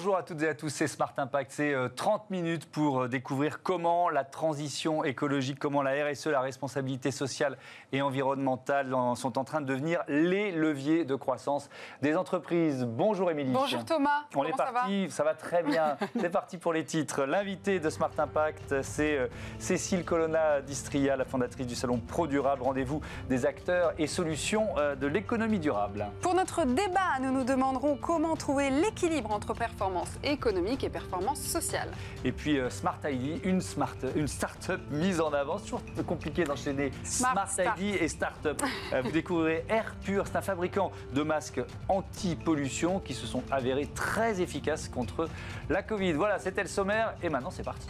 Bonjour à toutes et à tous, c'est Smart Impact. C'est 30 euh, minutes pour euh, découvrir comment la transition écologique, comment la RSE, la responsabilité sociale et environnementale sont en train de devenir les leviers de croissance des entreprises. Bonjour Émilie. Bonjour Thomas. On est parti, ça va, très bien. c'est parti pour les titres. L'invité de Smart Impact, c'est euh, Cécile Colonna d'Istria, la fondatrice du salon Pro Durable. Rendez-vous des acteurs et solutions de l'économie durable. Pour notre débat, nous nous demanderons comment trouver l'équilibre entre performance économique et performance sociale. Et puis euh, Smart ID, une, smart, une start-up mise en avant. C'est toujours compliqué d'enchaîner Smart, ID et start-up. Euh, vous découvrirez Air Pur, c'est un fabricant de masques anti-pollution qui se sont avérés très efficaces contre la Covid. Voilà, c'était le sommaire et maintenant c'est parti.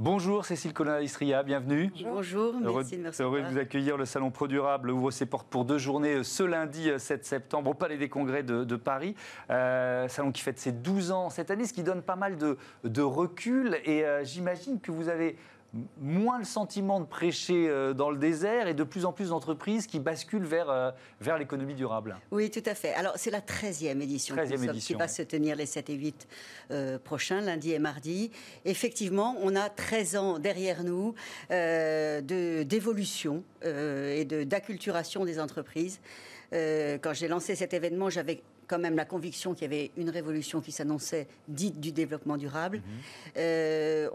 Bonjour Cécile Colonna-Istria, bienvenue. Bonjour, merci, heureux, Heureux de vous accueillir. Le Salon Pro Durable ouvre ses portes pour deux journées euh, ce lundi 7 euh, septembre au Palais des Congrès de, Paris. Euh, salon qui fête ses 12 ans cette année, ce qui donne pas mal de, recul. Et j'imagine que vous avez moins le sentiment de prêcher euh, dans le désert et de plus en plus d'entreprises qui basculent vers, euh, vers l'économie durable. Oui, tout à fait. Alors, c'est la 13e édition, 13e édition qui va se tenir les 7 et 8 euh, prochains, lundi et mardi. Effectivement, on a 13 ans derrière nous d'évolution et d'acculturation des entreprises. quand j'ai lancé cet événement, j'avais quand même la conviction qu'il y avait une révolution qui s'annonçait dite du développement durable. Mhm. Euh,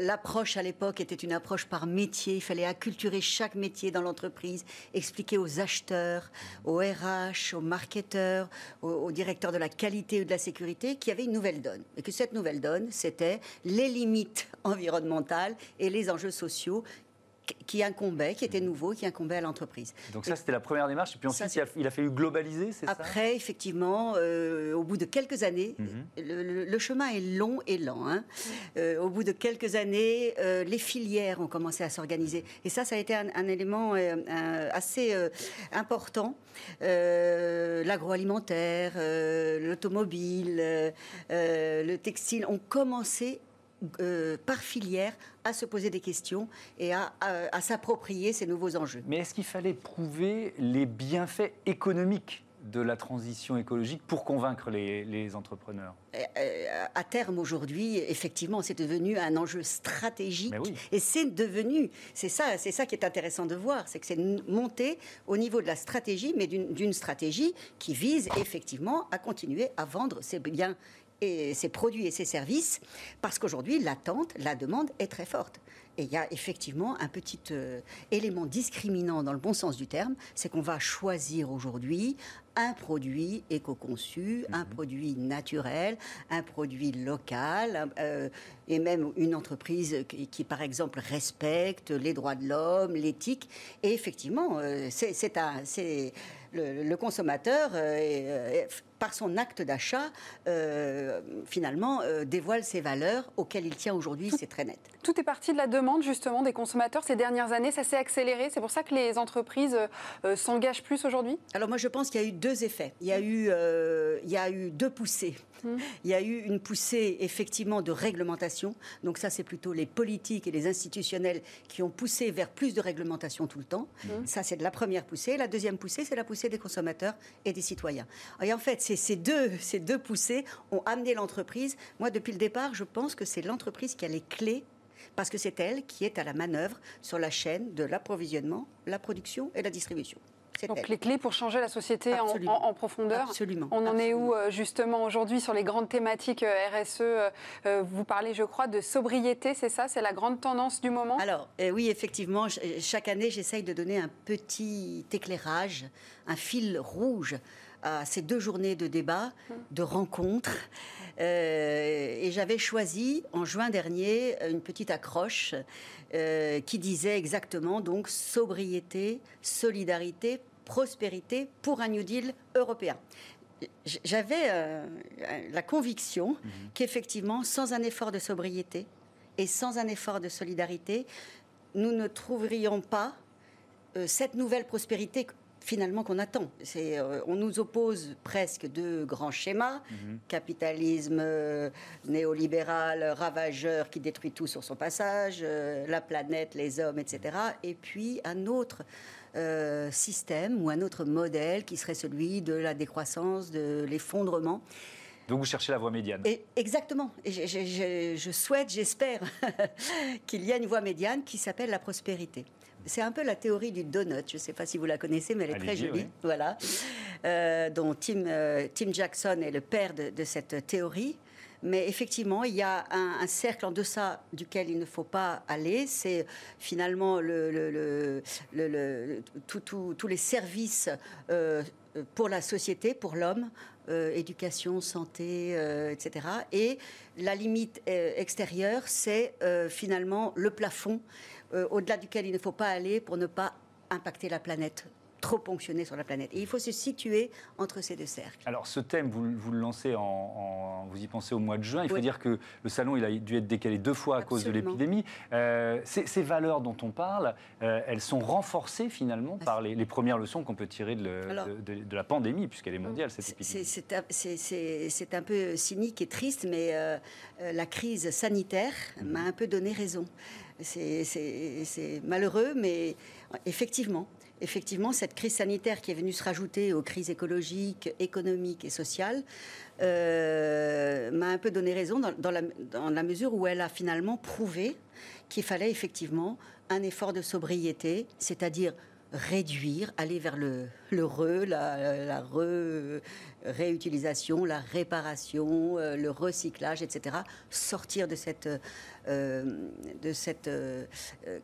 l'approche à l'époque était une approche par métier. Il fallait acculturer chaque métier dans l'entreprise, expliquer aux acheteurs, aux RH, aux marketeurs, aux, directeurs de la qualité ou de la sécurité qu'il y avait une nouvelle donne. Et que cette nouvelle donne, c'était les limites environnementales et les enjeux sociaux qui incombait, qui était nouveau, qui incombait à l'entreprise. Donc ça, c'était la première démarche. Et puis ensuite, il, a, fallu globaliser, c'est ça? Après, effectivement, euh, au bout de quelques années, mhm. le, chemin est long et lent. Hein. Euh, au bout de quelques années, euh, les filières ont commencé à s'organiser. Et ça, ça a été un, un élément assez important. L'agroalimentaire, l'automobile, le textile ont commencé euh, par filière à se poser des questions et à, s'approprier ces nouveaux enjeux. Mais est-ce qu'il fallait prouver les bienfaits économiques de la transition écologique pour convaincre les, entrepreneurs? Euh, euh, À terme, aujourd'hui, effectivement, c'est devenu un enjeu stratégique. Et c'est devenu, c'est ça, c'est ça qui est intéressant de voir, c'est que c'est monté au niveau de la stratégie, mais d'une stratégie qui vise effectivement à continuer à vendre ces biens ses produits et ses services, parce qu'aujourd'hui, l'attente, la demande est très forte. Et il y a effectivement un petit euh, élément discriminant dans le bon sens du terme, c'est qu'on va choisir aujourd'hui un produit éco-conçu, un mhm. produit naturel, un produit local, euh, et même une entreprise qui, par exemple, respecte les droits de l'homme, l'éthique. Et effectivement, euh, c'est un... Le, le, consommateur par son acte d'achat, euh, finalement, euh, dévoile ses valeurs auxquelles il tient aujourd'hui, c'est très net. Tout est parti de la demande, justement, des consommateurs ces dernières années. Ça s'est accéléré. C'est pour ça que les entreprises euh, s'engagent plus aujourd'hui? Alors, moi, je pense qu'il y a eu deux effets. Il y a eu, il y a eu deux poussées. Hum. Il y a eu une poussée, effectivement, de réglementation. Donc, ça, c'est plutôt les politiques et les institutionnels qui ont poussé vers plus de réglementation tout le temps. Hum. Ça, c'est de la première poussée. La deuxième poussée, c'est la poussée des consommateurs et des citoyens. Et en fait, ces deux, ces deux poussées ont amené l'entreprise. Moi, depuis le départ, je pense que c'est l'entreprise qui a les clés parce que c'est elle qui est à la manœuvre sur la chaîne de l'approvisionnement, la production et la distribution. Donc les clés pour changer la société en, profondeur. Absolument. On en est où euh, justement aujourd'hui sur les grandes thématiques euh, RSE euh, Vous parlez, je crois, de sobriété, c'est ça? C'est la grande tendance du moment? Alors oui, effectivement, chaque année, j'essaye de donner un petit éclairage, un fil rouge à ces deux journées de débat, de rencontres. Euh, et j'avais choisi en juin dernier une petite accroche euh, qui disait exactement donc sobriété, solidarité, prospérité pour un New Deal européen. J'avais euh, la conviction mhm. qu'effectivement, sans un effort de sobriété et sans un effort de solidarité, nous ne trouverions pas cette nouvelle prospérité finalement qu'on attend. C'est, euh, on nous oppose presque deux grands schémas mhm. capitalisme euh, néolibéral ravageur qui détruit tout sur son passage, euh, la planète, les hommes, etc. Et puis un autre système ou un autre modèle qui serait celui de la décroissance, de l'effondrement. Donc vous cherchez la voie médiane. Et exactement. Et je souhaite, j'espère qu'il y a une voie médiane qui s'appelle la prospérité. C'est un peu la théorie du donut. Je ne sais pas si vous la connaissez, mais elle est très jolie. Voilà. Euh, dont Tim, euh, Tim, Jackson est le père de, cette théorie. Mais effectivement, il y a un, cercle en deçà duquel il ne faut pas aller. C'est finalement le, tous les services euh, pour la société, pour l'homme, éducation, santé, etc. Et la limite extérieure, c'est finalement le plafond euh, au-delà duquel il ne faut pas aller pour ne pas impacter la planète trop ponctionner sur la planète. Et il faut se situer entre ces deux cercles. Alors ce thème, vous, le lancez en, Vous y pensez au mois de juin. Il faut dire que le salon, il a dû être décalé deux fois à cause de l'épidémie. Euh, ces, valeurs dont on parle, euh, elles sont renforcées finalement par les, premières leçons qu'on peut tirer de, la pandémie, puisqu'elle est mondiale, cette épidémie. C'est un peu cynique et triste, mais la crise sanitaire mhm. m'a un peu donné raison. C'est malheureux, mais effectivement, effectivement, cette crise sanitaire qui est venue se rajouter aux crises écologiques, économiques et sociales euh, m'a un peu donné raison dans, la, dans, la, mesure où elle a finalement prouvé qu'il fallait effectivement un effort de sobriété, c'est-à-dire réduire, aller vers le, le re, la, la re, réutilisation, la réparation, euh, le recyclage, etc. Sortir de cette, euh, de cette euh,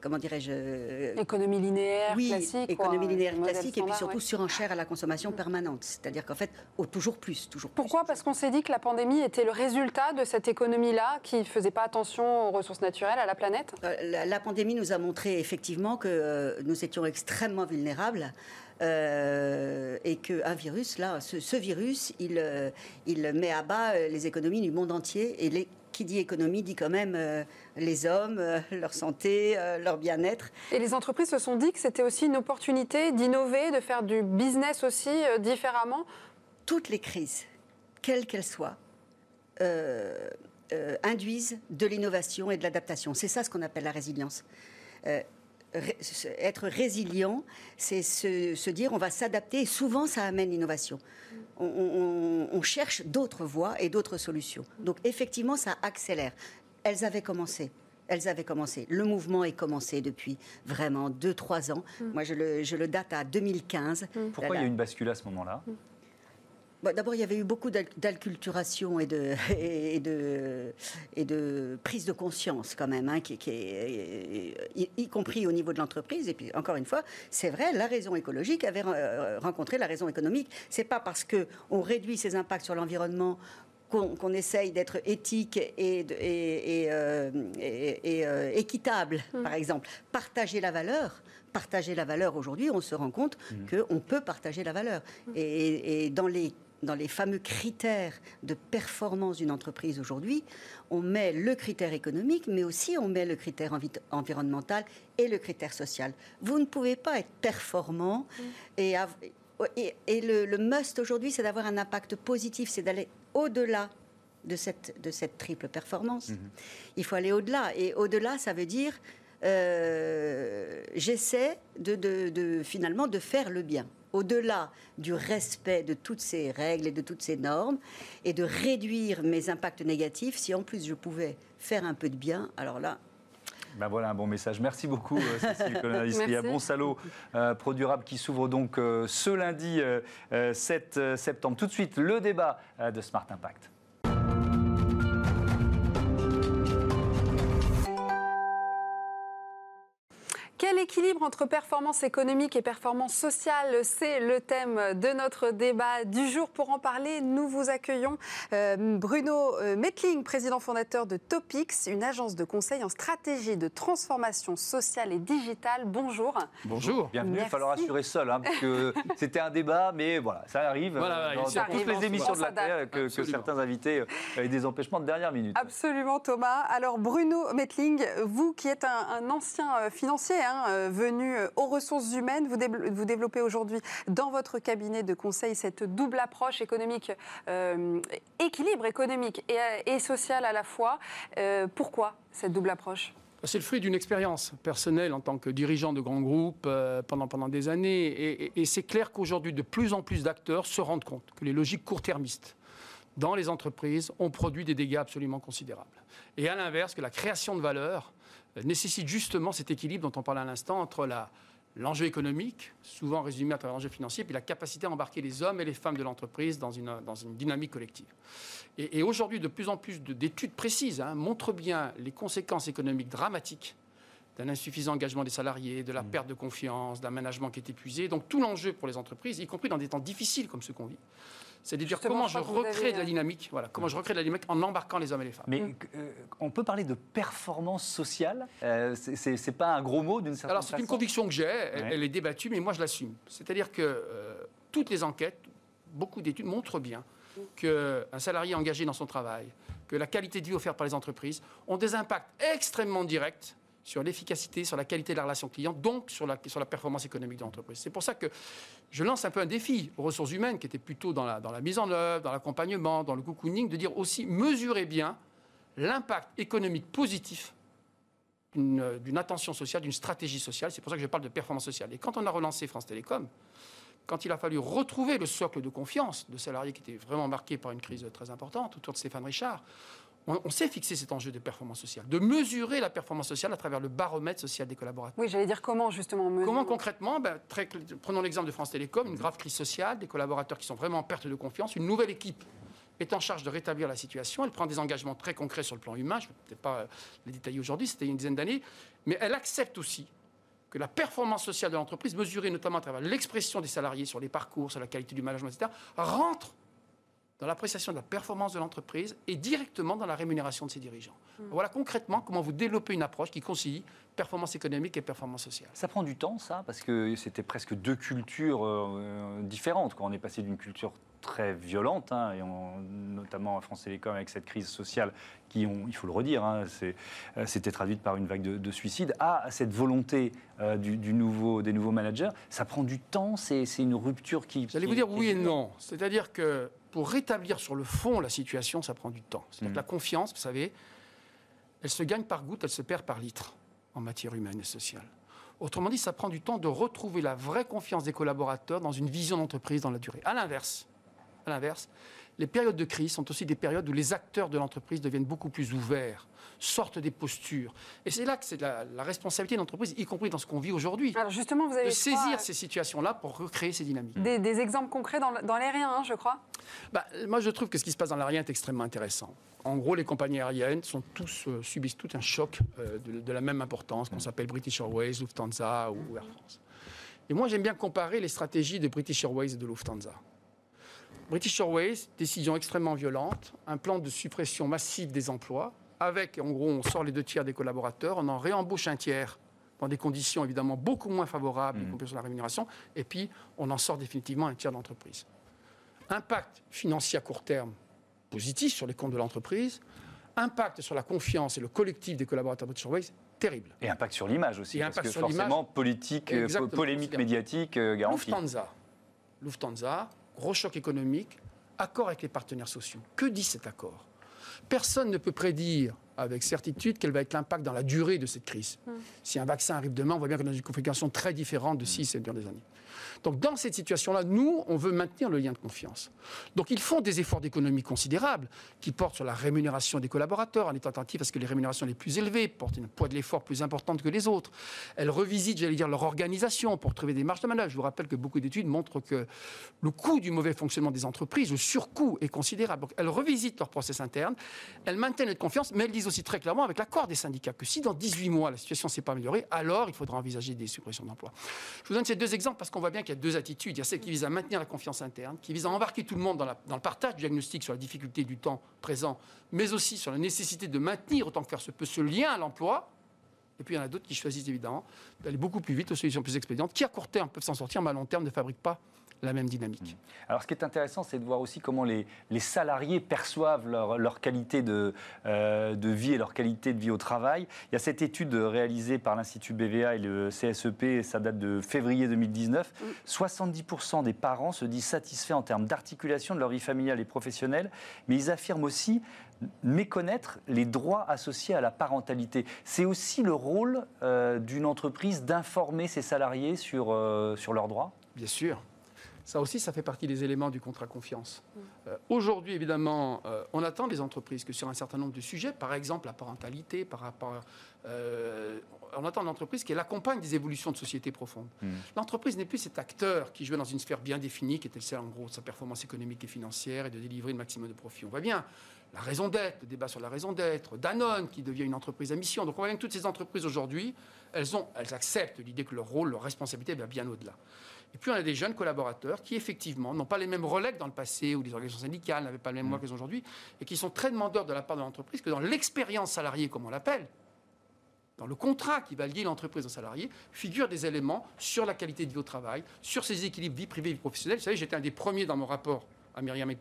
comment dirais-je Économie linéaire oui, classique. économie linéaire classique, et puis surtout surenchère à la consommation permanente. C'est-à-dire qu'en fait, toujours plus, toujours Pourquoi? Parce qu'on s'est dit que la pandémie était le résultat de cette économie-là qui ne faisait pas attention aux ressources naturelles, à la planète? La, la, pandémie nous a montré effectivement que nous étions extrêmement vulnérables. Euh, et qu'un virus, là, ce, virus, il, euh, il met à bas euh, les économies du monde entier. Et les, qui dit économie dit quand même les hommes, leur santé, leur bien-être. Et les entreprises se sont dit que c'était aussi une opportunité d'innover, de faire du business aussi différemment Toutes les crises, quelles qu'elles soient, induisent de l'innovation et de l'adaptation. C'est ça ce qu'on appelle la résilience être résilient, c'est se, dire on va s'adapter et souvent ça amène l'innovation. On, cherche d'autres voies et d'autres solutions. Donc effectivement, ça accélère. Elles avaient commencé. Elles avaient commencé. Le mouvement est commencé depuis vraiment 2-3 ans. Mm. Moi, je le, je le, date à 2015. Pourquoi il y a eu une bascule à ce moment-là? Mm. D'abord, il y avait eu beaucoup d'acculturation et de, et, de, et de prise de conscience quand même, hein, qui, est, y, compris au niveau de l'entreprise. Et puis, encore une fois, c'est vrai, la raison écologique avait euh, rencontré la raison économique. C'est pas parce qu'on réduit ses impacts sur l'environnement qu'on essaye d'être éthique et, et, euh, euh, équitable, mmh. par exemple. Partager la valeur, partager la valeur aujourd'hui, on se rend compte mmh. qu'on peut partager la valeur. Mmh. Et, dans les dans les fameux critères de performance d'une entreprise aujourd'hui, on met le critère économique, mais aussi on met le critère environnemental et le critère social. Vous ne pouvez pas être performant mm. et, et, le, must aujourd'hui, c'est d'avoir un impact positif, c'est d'aller au-delà de cette, de cette triple performance. Mm-hmm. Il faut aller au-delà. Et au-delà, ça veut dire euh, j'essaie de, de, finalement de faire le bien au-delà du respect de toutes ces règles et de toutes ces normes, et de réduire mes impacts négatifs, si en plus je pouvais faire un peu de bien, alors là, ben voilà un bon message. Merci beaucoup, euh, Cécile a Bon Salaud, euh, Pro Durable, qui s'ouvre donc euh, ce lundi 7 septembre. Tout de suite, le débat de Smart Impact. Quel équilibre entre performance économique et performance sociale C'est le thème de notre débat du jour. Pour en parler, nous vous accueillons euh, Bruno euh, Metling, président fondateur de Topix, une agence de conseil en stratégie de transformation sociale et digitale. Bonjour. Bonjour. Bienvenue. Il va falloir assurer seul, hein, parce que c'était un débat, mais voilà, ça arrive voilà, dans, toutes les émissions de la Terre que, certains invités euh, aient des empêchements de dernière minute. Absolument, Thomas. Alors, Bruno Metling, vous qui êtes un, ancien financier, hein, hein, venu aux ressources humaines. Vous, développez aujourd'hui dans votre cabinet de conseil cette double approche économique, équilibre économique et, et, social à la fois. pourquoi cette double approche? C'est le fruit d'une expérience personnelle en tant que dirigeant de grands groupes euh, pendant, des années. Et, c'est clair qu'aujourd'hui, de plus en plus d'acteurs se rendent compte que les logiques court-termistes dans les entreprises ont produit des dégâts absolument considérables. Et à l'inverse, que la création de valeur euh, nécessite justement cet équilibre dont on parlait à l'instant entre la, l'enjeu économique, souvent résumé à travers l'enjeu financier, puis la capacité à embarquer les hommes et les femmes de l'entreprise dans une, dans une dynamique collective. Et, aujourd'hui, de plus en plus d'études précises hein, montrent bien les conséquences économiques dramatiques d'un insuffisant engagement des salariés, de la mmh. perte de confiance, d'un management qui est épuisé. Donc tout l'enjeu pour les entreprises, y compris dans des temps difficiles comme ceux qu'on vit, c'est de dire comment je recrée de la dynamique, voilà, comment je recrée de la dynamique en embarquant les hommes et les femmes. Mais euh, on peut parler de performance sociale euh, C'est pas un gros mot d'une certaine Alors c'est une conviction que j'ai, elle, est débattue, mais moi je l'assume. C'est-à-dire que euh, toutes les enquêtes, beaucoup d'études montrent bien qu'un salarié engagé dans son travail, que la qualité de vie offerte par les entreprises ont des impacts extrêmement directs sur l'efficacité, sur la qualité de la relation client, donc sur la, sur la performance économique de l'entreprise. C'est pour ça que je lance un peu un défi aux ressources humaines, qui étaient plutôt dans la, dans la mise en œuvre, dans l'accompagnement, dans le cocooning, de dire aussi, mesurez bien l'impact économique positif d'une attention sociale, d'une stratégie sociale. C'est pour ça que je parle de performance sociale. Et quand on a relancé France Télécom, quand il a fallu retrouver le socle de confiance de salariés qui étaient vraiment marqués par une crise très importante autour de Stéphane Richard, on, s'est fixé cet enjeu de performance sociale, de mesurer la performance sociale à travers le baromètre social des collaborateurs. Oui, j'allais dire comment justement mesurer. Comment concrètement ben, Prenons l'exemple de France Télécom, une grave crise sociale, des collaborateurs qui sont vraiment en perte de confiance, une nouvelle équipe est en charge de rétablir la situation. Elle prend des engagements très concrets sur le plan humain. Je ne vais peut-être pas les détailler aujourd'hui, c'était une dizaine d'années. Mais elle accepte aussi que la performance sociale de l'entreprise, mesurée notamment à travers l'expression des salariés sur les parcours, sur la qualité du management, etc., rentre dans l'appréciation de la performance de l'entreprise et directement dans la rémunération de ses dirigeants. Voilà concrètement comment vous développez une approche qui concilie performance économique et performance sociale. Ça prend du temps, ça, parce que c'était presque deux cultures euh, différentes. Quand on est passé d'une culture très violente, hein, et notamment à France Télécom avec cette crise sociale qui, ont, il faut le redire, hein, euh, c'était traduite par une vague de, suicides, à cette volonté euh, du, nouveau, des nouveaux managers. Ça prend du temps, c'est une rupture qui... J'allais vous dire oui et non. C'est-à-dire que pour rétablir sur le fond la situation, ça prend du temps. C'est-à-dire que la mm. confiance, vous savez, elle se gagne par goutte, elle se perd par litre en matière humaine et sociale. Autrement dit, ça prend du temps de retrouver la vraie confiance des collaborateurs dans une vision d'entreprise dans la durée. À l'inverse, à l'inverse, les périodes de crise sont aussi des périodes où les acteurs de l'entreprise deviennent beaucoup plus ouverts, sortent des postures. Et c'est là que c'est la, responsabilité de l'entreprise, y compris dans ce qu'on vit aujourd'hui. Alors justement, vous avez de saisir ces situations-là pour recréer ces dynamiques. Des, exemples concrets dans, dans l'aérien, hein, je crois. Bah, moi, je trouve que ce qui se passe dans l'aérien est extrêmement intéressant. En gros, les compagnies aériennes sont tous, euh, subissent tout un choc euh, de, la même importance, qu'on s'appelle British Airways, Lufthansa ou Air France. Et moi, j'aime bien comparer les stratégies de British Airways et de Lufthansa. British Airways, décision extrêmement violente, un plan de suppression massive des emplois, avec, en gros, on sort les deux tiers des collaborateurs, on en réembauche un tiers dans des conditions évidemment beaucoup moins favorables, y mmh. compris sur la rémunération, et puis on en sort définitivement un tiers d'entreprise. Impact financier à court terme positif sur les comptes de l'entreprise, impact sur la confiance et le collectif des collaborateurs de British Airways terrible. Et impact sur l'image aussi, et parce que forcément politique, euh, polémique médiatique euh, garantie. Lufthansa, Lufthansa gros choc économique, accord avec les partenaires sociaux. Que dit cet accord? Personne ne peut prédire avec certitude quel va être l'impact dans la durée de cette crise. Hmm. Si un vaccin arrive demain, on voit bien qu'on est dans une configuration très différente de 6 et des années. Donc dans cette situation-là, nous, on veut maintenir le lien de confiance. Donc ils font des efforts d'économie considérables qui portent sur la rémunération des collaborateurs en étant attentifs à ce que les rémunérations les plus élevées portent une poids de l'effort plus importante que les autres. Elles revisitent, j'allais dire, leur organisation pour trouver des marges de manœuvre. Je vous rappelle que beaucoup d'études montrent que le coût du mauvais fonctionnement des entreprises, le surcoût est considérable. Donc elles revisitent leur process interne, elles maintiennent notre confiance, mais elles aussi très clairement avec l'accord des syndicats que si dans 18 mois la situation ne s'est pas améliorée, alors il faudra envisager des suppressions d'emplois. Je vous donne ces deux exemples parce qu'on voit bien il y a deux attitudes. Il y a celle qui vise à maintenir la confiance interne, qui vise à embarquer tout le monde dans, le partage du diagnostic sur la difficulté du temps présent, mais aussi sur la nécessité de maintenir autant que faire se peut ce lien à l'emploi. Et puis il y en a d'autres qui choisissent évidemment d'aller beaucoup plus vite aux solutions plus expédientes, qui à court terme peuvent s'en sortir, mais à long terme ne fabriquent pas la même dynamique. Alors, ce qui est intéressant, c'est de voir aussi comment les, les salariés perçoivent leur, leur qualité de, euh, de, vie et leur qualité de vie au travail. Il y a cette étude réalisée par l'Institut BVA et le CSEP, ça date de février 2019. 70% des parents se disent satisfaits en termes d'articulation de leur vie familiale et professionnelle, mais ils affirment aussi méconnaître les droits associés à la parentalité. C'est aussi le rôle euh, d'une entreprise d'informer ses salariés sur, euh, sur leurs droits? Bien sûr. Ça aussi, ça fait partie des éléments du contrat confiance. Mm. Euh, aujourd'hui, évidemment, euh, on attend des entreprises que sur un certain nombre de sujets, par exemple la parentalité, par rapport, euh, on attend l'entreprise qu'elle accompagne des évolutions de société profondes. Mm. L'entreprise n'est plus cet acteur qui jouait dans une sphère bien définie, qui était celle en gros de sa performance économique et financière et de délivrer le maximum de profit. On voit bien la raison d'être, le débat sur la raison d'être, Danone qui devient une entreprise à mission. Donc on voit bien que toutes ces entreprises aujourd'hui, elles, ont, elles acceptent l'idée que leur rôle, leur responsabilité va bien au-delà. Et puis on a des jeunes collaborateurs qui effectivement n'ont pas les mêmes relais que dans le passé où les organisations syndicales n'avaient pas les mêmes mois mmh. qu'elles ont aujourd'hui et qui sont très demandeurs de la part de l'entreprise que dans l'expérience salariée, comme on l'appelle, dans le contrat qui va lier l'entreprise au salarié, figurent des éléments sur la qualité de vie au travail, sur ses équilibres vie privée et vie professionnelle. Vous savez, j'étais un des premiers dans mon rapport à Myriam El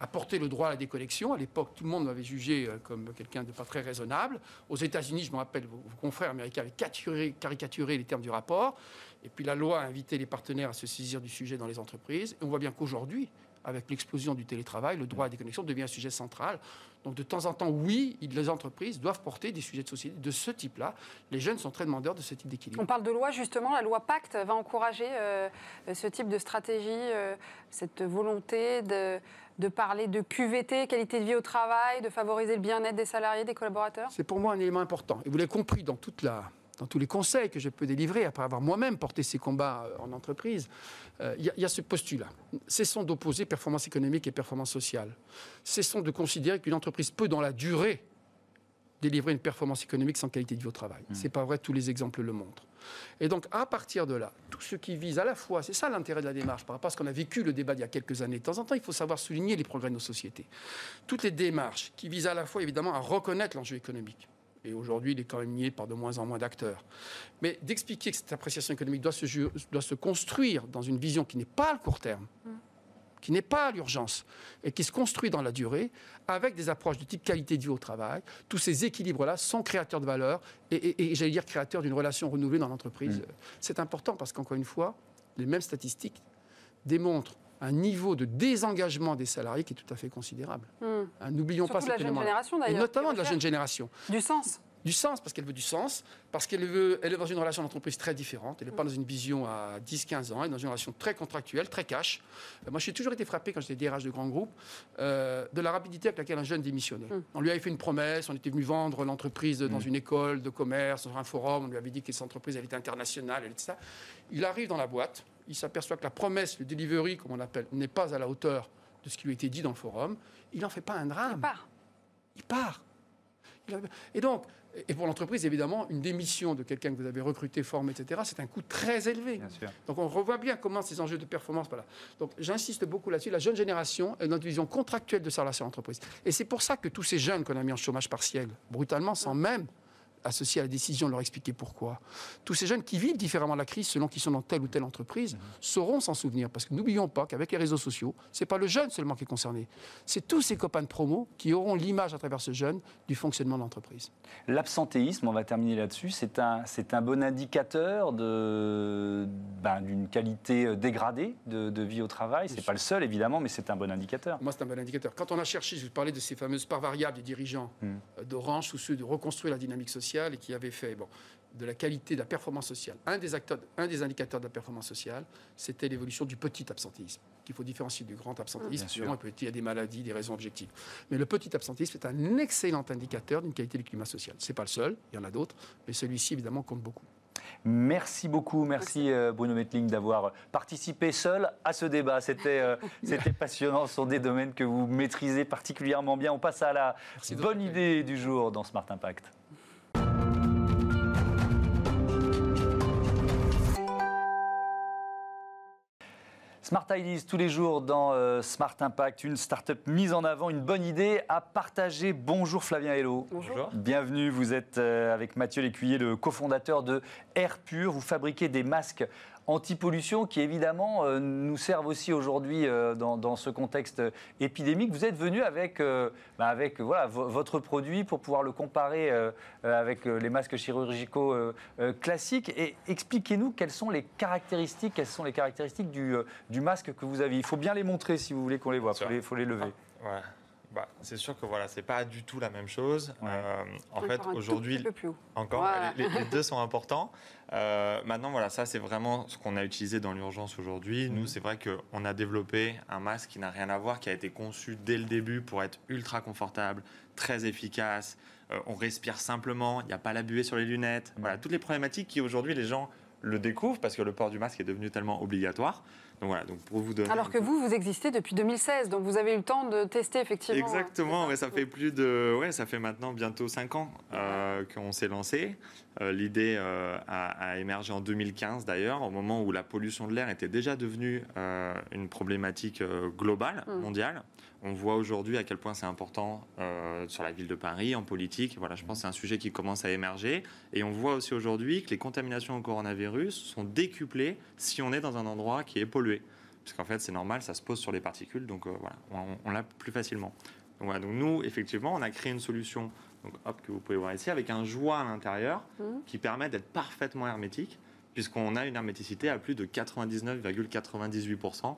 à porter le droit à la déconnexion. À l'époque, tout le monde m'avait jugé euh, comme quelqu'un de pas très raisonnable. Aux États-Unis, je me rappelle, vos, confrères américains avaient caricaturé les termes du rapport. Et puis la loi a invité les partenaires à se saisir du sujet dans les entreprises. Et on voit bien qu'aujourd'hui, avec l'explosion du télétravail, le droit à la déconnexion devient un sujet central. Donc de temps en temps, oui, les entreprises doivent porter des sujets de société de ce type-là. Les jeunes sont très demandeurs de ce type d'équilibre. On parle de loi justement, la loi Pacte va encourager euh, ce type de stratégie, euh, cette volonté de, de parler de QVT, qualité de vie au travail, de favoriser le bien-être des salariés, des collaborateurs? C'est pour moi un élément important. Et vous l'avez compris dans toute la, dans tous les conseils que je peux délivrer, après avoir moi-même porté ces combats euh, en entreprise, euh, il y, a ce postulat. Cessons d'opposer performance économique et performance sociale. Cessons de considérer qu'une entreprise peut, dans la durée, délivrer une performance économique sans qualité de vie au travail. Mmh. Ce n'est pas vrai, tous les exemples le montrent. Et donc, à partir de là, tout ce qui vise à la fois, c'est ça l'intérêt de la démarche, par rapport à ce qu'on a vécu le débat il y a quelques années. De temps en temps, il faut savoir souligner les progrès de nos sociétés. Toutes les démarches qui visent à la fois, évidemment, à reconnaître l'enjeu économique, et aujourd'hui, il est quand même nié par de moins en moins d'acteurs. Mais d'expliquer que cette appréciation économique doit se, doit se construire dans une vision qui n'est pas le court terme, qui n'est pas l'urgence, et qui se construit dans la durée, avec des approches de type qualité de vie au travail. Tous ces équilibres-là sont créateurs de valeur et, j'allais dire créateurs d'une relation renouvelée dans l'entreprise. Mm. C'est important parce qu'encore une fois, les mêmes statistiques démontrent un niveau de désengagement des salariés qui est tout à fait considérable. Hmm. Hein, n'oublions pas cette génération Et notamment de la jeune génération. Du sens du sens, parce qu'elle veut du sens, parce qu'elle veut, elle est dans une relation d'entreprise très différente. Elle n'est pas dans une vision à 10-15 ans, elle est dans une relation très contractuelle, très cash. Euh, moi, j'ai toujours été frappé, quand j'étais DRH de grands groupes, euh, de la rapidité avec laquelle un jeune démissionnait. Hmm. On lui avait fait une promesse, on était venu vendre l'entreprise dans hmm. une école de commerce, dans un forum, on lui avait dit que cette entreprise était internationale, etc. Il arrive dans la boîte, il s'aperçoit que la promesse, le delivery, comme on l'appelle, n'est pas à la hauteur de ce qui lui a été dit dans le forum. Il n'en fait pas un drame. Il part. Il part. Et donc, et pour l'entreprise, évidemment, une démission de quelqu'un que vous avez recruté, formé, etc., c'est un coût très élevé. Donc on revoit bien comment ces enjeux de performance. Voilà. Donc j'insiste beaucoup là-dessus. La jeune génération dans une vision contractuelle de sa relation d'entreprise. Et c'est pour ça que tous ces jeunes qu'on a mis en chômage partiel, brutalement, sans même associés à la décision, leur expliquer pourquoi. Tous ces jeunes qui vivent différemment la crise selon qu'ils sont dans telle ou telle entreprise mhm. sauront s'en souvenir. Parce que n'oublions pas qu'avec les réseaux sociaux, ce n'est pas le jeune seulement qui est concerné. C'est tous ces copains de promo qui auront l'image à travers ce jeune du fonctionnement de l'entreprise. L'absentéisme, on va terminer là-dessus, c'est un, un bon indicateur ben, d'une qualité euh, dégradée de, vie au travail. Ce n'est pas le seul, évidemment, mais c'est un bon indicateur. Moi, c'est un bon indicateur. Quand on a cherché, je vous parlais de ces fameuses parts variables des dirigeants euh, d'Orange, sous ceux de reconstruire la dynamique sociale et qui avait fait bon, de la qualité de la performance sociale. Un des, acteurs, un des indicateurs de la performance sociale, c'était l'évolution du petit absentéisme, qu'il faut différencier du grand absentéisme. Sûrement, il y a des maladies, des raisons objectives. Mais le petit absentéisme est un excellent indicateur d'une qualité du climat social. Ce n'est pas le seul, il y en a d'autres, mais celui-ci, évidemment, compte beaucoup. Merci beaucoup, merci, euh, Bruno Metling d'avoir participé seul à ce débat. C'était euh, passionnant, ce sont des domaines que vous maîtrisez particulièrement bien. On passe à la bonne idée du jour dans Smart Impact. Smart Ideas tous les jours dans euh, Smart Impact, une start-up mise en avant, une bonne idée à partager. Bonjour Flavien Hello. Bonjour. Bienvenue, vous êtes euh, avec Mathieu Lécuyer, le cofondateur de Air Pur. Vous fabriquez des masques anti-pollution qui évidemment nous servent aussi aujourd'hui dans, ce contexte épidémique. Vous êtes venu avec, bah, avec voilà, votre produit pour pouvoir le comparer avec les masques chirurgicaux classiques. Et expliquez-nous quelles sont les caractéristiques, quelles sont les caractéristiques du, du masque que vous avez. Il faut bien les montrer si vous voulez qu'on les voit. Il faut, les lever. Ouais. Bah, c'est sûr que voilà, c'est pas du tout la même chose. Euh, en fait, aujourd'hui, encore, les, deux sont importants. Euh, maintenant, voilà, ça c'est vraiment ce qu'on a utilisé dans l'urgence aujourd'hui. Nous, mhm. c'est vrai qu'on a développé un masque qui n'a rien à voir, qui a été conçu dès le début pour être ultra confortable, très efficace. Euh, on respire simplement, il n'y a pas la buée sur les lunettes. Mhm. Voilà, toutes les problématiques qui aujourd'hui les gens le découvrent parce que le port du masque est devenu tellement obligatoire. Donc voilà, donc pour vous donner. Alors que vous, vous existez depuis 2016, donc vous avez eu le temps de tester effectivement. Exactement, ouais, ça fait plus de, ouais, ça fait maintenant bientôt 5 ans euh, qu'on s'est lancé. Euh, l'idée euh, a, émergé en 2015 d'ailleurs, au moment où la pollution de l'air était déjà devenue une problématique globale, mm. mondiale. On voit aujourd'hui à quel point c'est important sur la ville de Paris, en politique. Voilà, je pense que c'est un sujet qui commence à émerger. Et on voit aussi aujourd'hui que les contaminations au coronavirus sont décuplées si on est dans un endroit qui est pollué. Parce qu'en fait, c'est normal, ça se pose sur les particules, donc voilà, on, l'a plus facilement. Donc, voilà, donc nous, effectivement, on a créé une solution donc, hop, que vous pouvez voir ici, avec un joint à l'intérieur mmh. qui permet d'être parfaitement hermétique, puisqu'on a une herméticité à plus de 99,98%.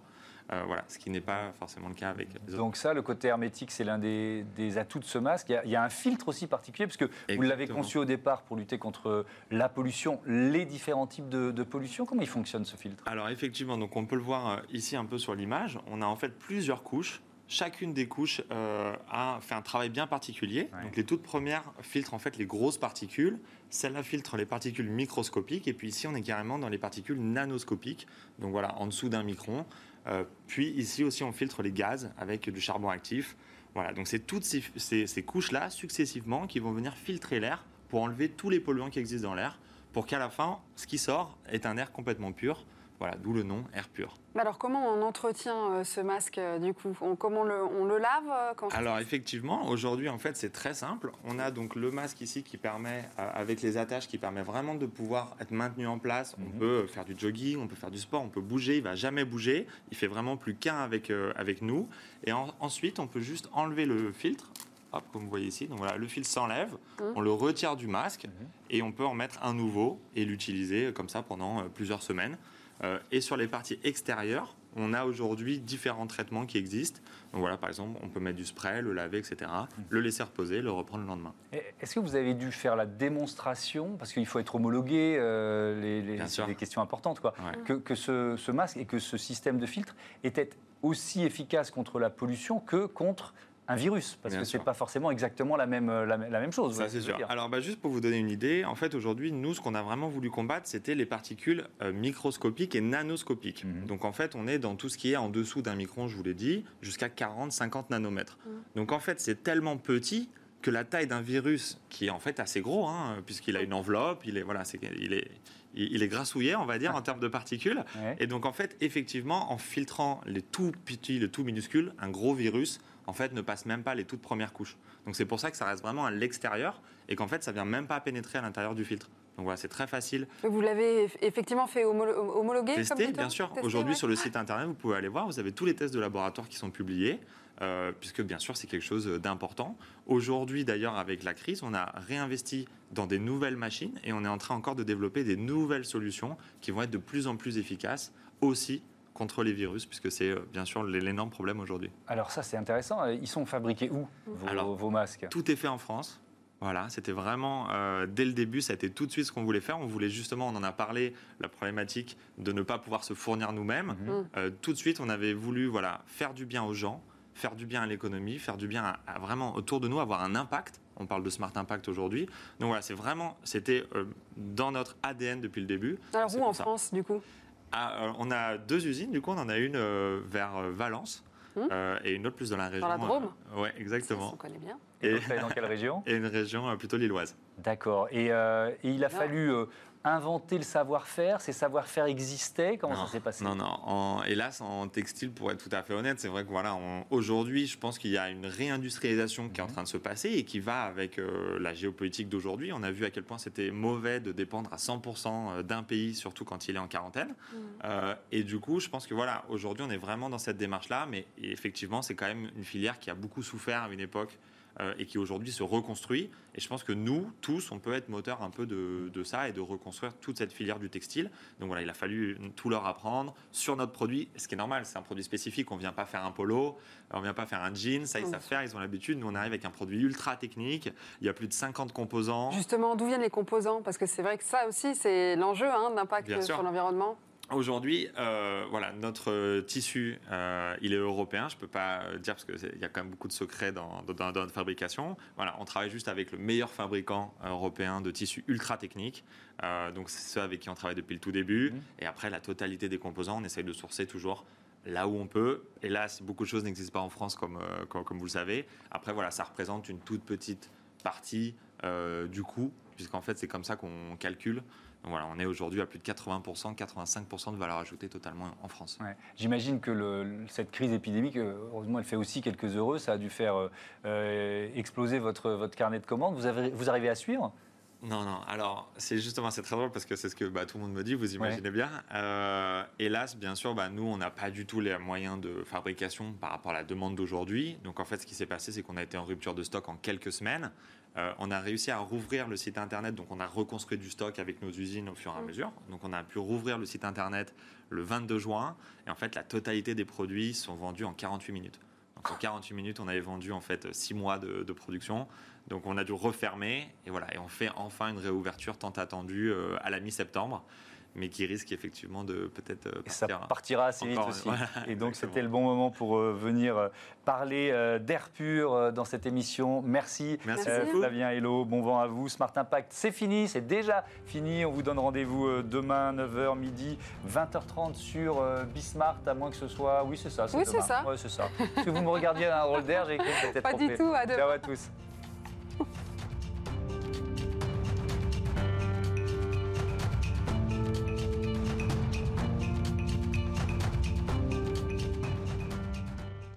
Euh, voilà, ce qui n'est pas forcément le cas avec les autres. Donc ça, le côté hermétique, c'est l'un des, atouts de ce masque. Il y, a, un filtre aussi particulier, parce que vous l'avez conçu au départ pour lutter contre la pollution, les différents types de, de pollution. Comment il fonctionne ce filtre? Alors effectivement, donc on peut le voir euh, ici un peu sur l'image. On a en fait plusieurs couches chacune des couches euh, a fait un travail bien particulier. Donc les toutes premières filtrent en fait les grosses particules, celle-là filtre les particules microscopiques, et puis ici on est carrément dans les particules nanoscopiques, donc voilà, en dessous d'un micron. Euh, puis ici aussi on filtre les gaz avec du charbon actif. Voilà, donc c'est toutes ces, ces couches-là successivement qui vont venir filtrer l'air pour enlever tous les polluants qui existent dans l'air, pour qu'à la fin, ce qui sort est un air complètement pur voilà, d'où le nom Air Pur. alors comment on entretient euh, ce masque euh, du coup? On, Comment on le, lave euh, quand Alors effectivement, aujourd'hui en fait c'est très simple. On a donc le masque ici qui permet, avec les attaches, qui permet vraiment de pouvoir être maintenu en place. On mhm. peut faire du jogging, on peut faire du sport, on peut bouger, il va jamais bouger. Il fait vraiment plus qu'un avec, avec nous. Et ensuite on peut juste enlever le filtre Hop, comme vous voyez ici. Donc voilà, le fil s'enlève, mhm. on le retire du masque mhm. et on peut en mettre un nouveau et l'utiliser comme ça pendant plusieurs semaines. Euh, et sur les parties extérieures, on a aujourd'hui différents traitements qui existent. Donc voilà, par exemple, on peut mettre du spray, le laver, etc., mm. le laisser reposer, le reprendre le lendemain. Est-ce que vous avez dû faire la démonstration, parce qu'il faut être homologué, euh, les, les, des questions importantes, quoi, que, que ce, ce, masque et que ce système de filtre était aussi efficace contre la pollution que contre un virus, parce que ce n'est pas forcément exactement la même, la, même chose. Ça, c'est sûr. Alors, bah, juste pour vous donner une idée, en fait, aujourd'hui, nous, ce qu'on a vraiment voulu combattre, c'était les particules euh, microscopiques et nanoscopiques. Mhm. Donc, en fait, on est dans tout ce qui est en dessous d'un micron, je vous l'ai dit, jusqu'à 40-50 nanomètres. Mhm. Donc, en fait, c'est tellement petit que la taille d'un virus, qui est en fait assez gros, hein, puisqu'il a une enveloppe, il est, voilà, c'est, il est, il est grassouillé, on va dire, en termes de particules. Et donc, en fait, effectivement, en filtrant les tout petits, les tout minuscules, un gros virus, en fait, ne passe même pas les toutes premières couches. Donc, c'est pour ça que ça reste vraiment à l'extérieur et qu'en fait, ça vient même pas pénétrer à l'intérieur du filtre. Donc voilà, c'est très facile. Vous l'avez effectivement fait homologuer Tester, bien sûr. Aujourd'hui, sur le site internet, vous pouvez aller voir. Vous avez tous les tests de laboratoire qui sont publiés. Euh, puisque bien sûr c'est quelque chose d'important. Aujourd'hui d'ailleurs avec la crise, on a réinvesti dans des nouvelles machines et on est en train encore de développer des nouvelles solutions qui vont être de plus en plus efficaces aussi contre les virus, puisque c'est euh, bien sûr l'énorme problème aujourd'hui. Alors ça c'est intéressant, euh, ils sont fabriqués où vos, vos masques? Tout est fait en France. Voilà, c'était vraiment dès le début, ça a été tout de suite ce qu'on voulait faire. On voulait justement, on en a parlé, la problématique de ne pas pouvoir se fournir nous-mêmes. Mhm. tout de suite, on avait voulu voilà faire du bien aux gens, faire du bien à l'économie, faire du bien à, vraiment autour de nous, avoir un impact. On parle de smart impact aujourd'hui. Donc voilà, c'est vraiment, c'était euh, dans notre ADN depuis le début. Alors où en France, du coup? Ah, euh, On a deux usines, du coup, on en a une euh, vers Valence. Hmm. et une autre plus dans la région. Dans la Drôme Oui, exactement. on connaît bien. Et, dans quelle région? Et une région plutôt lilloise. D'accord. Et, il a fallu inventé le savoir-faire Ces savoir-faire existaient Comment ça s'est passé? Non, non. hélas, en textile, pour être tout à fait honnête, c'est vrai que voilà, aujourd'hui, je pense qu'il y a une réindustrialisation qui est en mhm. train de se passer et qui va avec euh, la géopolitique d'aujourd'hui. On a vu à quel point c'était mauvais de dépendre à 100% euh, d'un pays, surtout quand il est en quarantaine. Mhm. Euh, et du coup, je pense que voilà, aujourd'hui, on est vraiment dans cette démarche-là, mais effectivement, c'est quand même une filière qui a beaucoup souffert à une époque et qui aujourd'hui se reconstruit. Et je pense que nous, tous, on peut être moteur un peu de, ça et de reconstruire toute cette filière du textile. Donc voilà, il a fallu tout leur apprendre sur notre produit, ce qui est normal, c'est un produit spécifique. On ne vient pas faire un polo, on ne vient pas faire un jean, ça ils savent faire, ils ont l'habitude. Nous, on arrive avec un produit ultra technique, il y a plus de 50 composants. Justement, d'où viennent les composants? Parce que c'est vrai que ça aussi, c'est l'enjeu hein, d'impact sur l'environnement. Aujourd'hui, euh, voilà, notre tissu, euh, il est européen. Je ne peux pas dire parce qu'il y a quand même beaucoup de secrets dans, notre fabrication. Voilà, on travaille juste avec le meilleur fabricant européen de tissus ultra techniques. Euh, donc, c'est ceux avec qui on travaille depuis le tout début. Mmh. Et après, la totalité des composants, on essaye de sourcer toujours là où on peut. Et là, beaucoup de choses n'existent pas en France, comme, comme, comme, vous le savez. Après, voilà, ça représente une toute petite partie du coût, puisqu'en fait, c'est comme ça qu'on calcule on est aujourd'hui à plus de 80%, 85% de valeur ajoutée totalement en France. J'imagine que cette crise épidémique, euh, heureusement, elle fait aussi quelques heureux. Ça a dû faire euh, euh, exploser votre, carnet de commandes. Vous arrivez à suivre? Non, non. Alors, c'est justement, c'est très drôle parce que c'est ce que bah, tout le monde me dit, vous imaginez bien. hélas, bien sûr, bah, nous, on n'a pas du tout les moyens de fabrication par rapport à la demande d'aujourd'hui. Donc, en fait, ce qui s'est passé, c'est qu'on a été en rupture de stock en quelques semaines. Euh, on a réussi à rouvrir le site internet, donc on a reconstruit du stock avec nos usines au fur et à mm. mesure. Donc on a pu rouvrir le site internet le 22 juin, et en fait la totalité des produits sont vendus en 48 minutes. En 48 minutes, on avait vendu en fait 6 mois de, production. Donc on a dû refermer, et voilà, et on fait enfin une réouverture tant attendue euh, à la mi-septembre mais qui risque effectivement de peut-être partir. ça partira assez vite aussi. et donc c'était le bon moment pour euh, venir euh, parler euh, d'air pur dans cette émission. Merci, Merci Flavien Hello, bon vent à vous. Smart Impact, c'est fini, c'est déjà fini. On vous donne rendez-vous demain 9h midi, 20h30 sur Bismart, à moins que ce soit. Oui, c'est ça. Oui, c'est ça. Ouais, c'est ça. que vous me regardiez un rôle d'air, j'ai écrit peut-être Pas du tout. À Ciao à tous.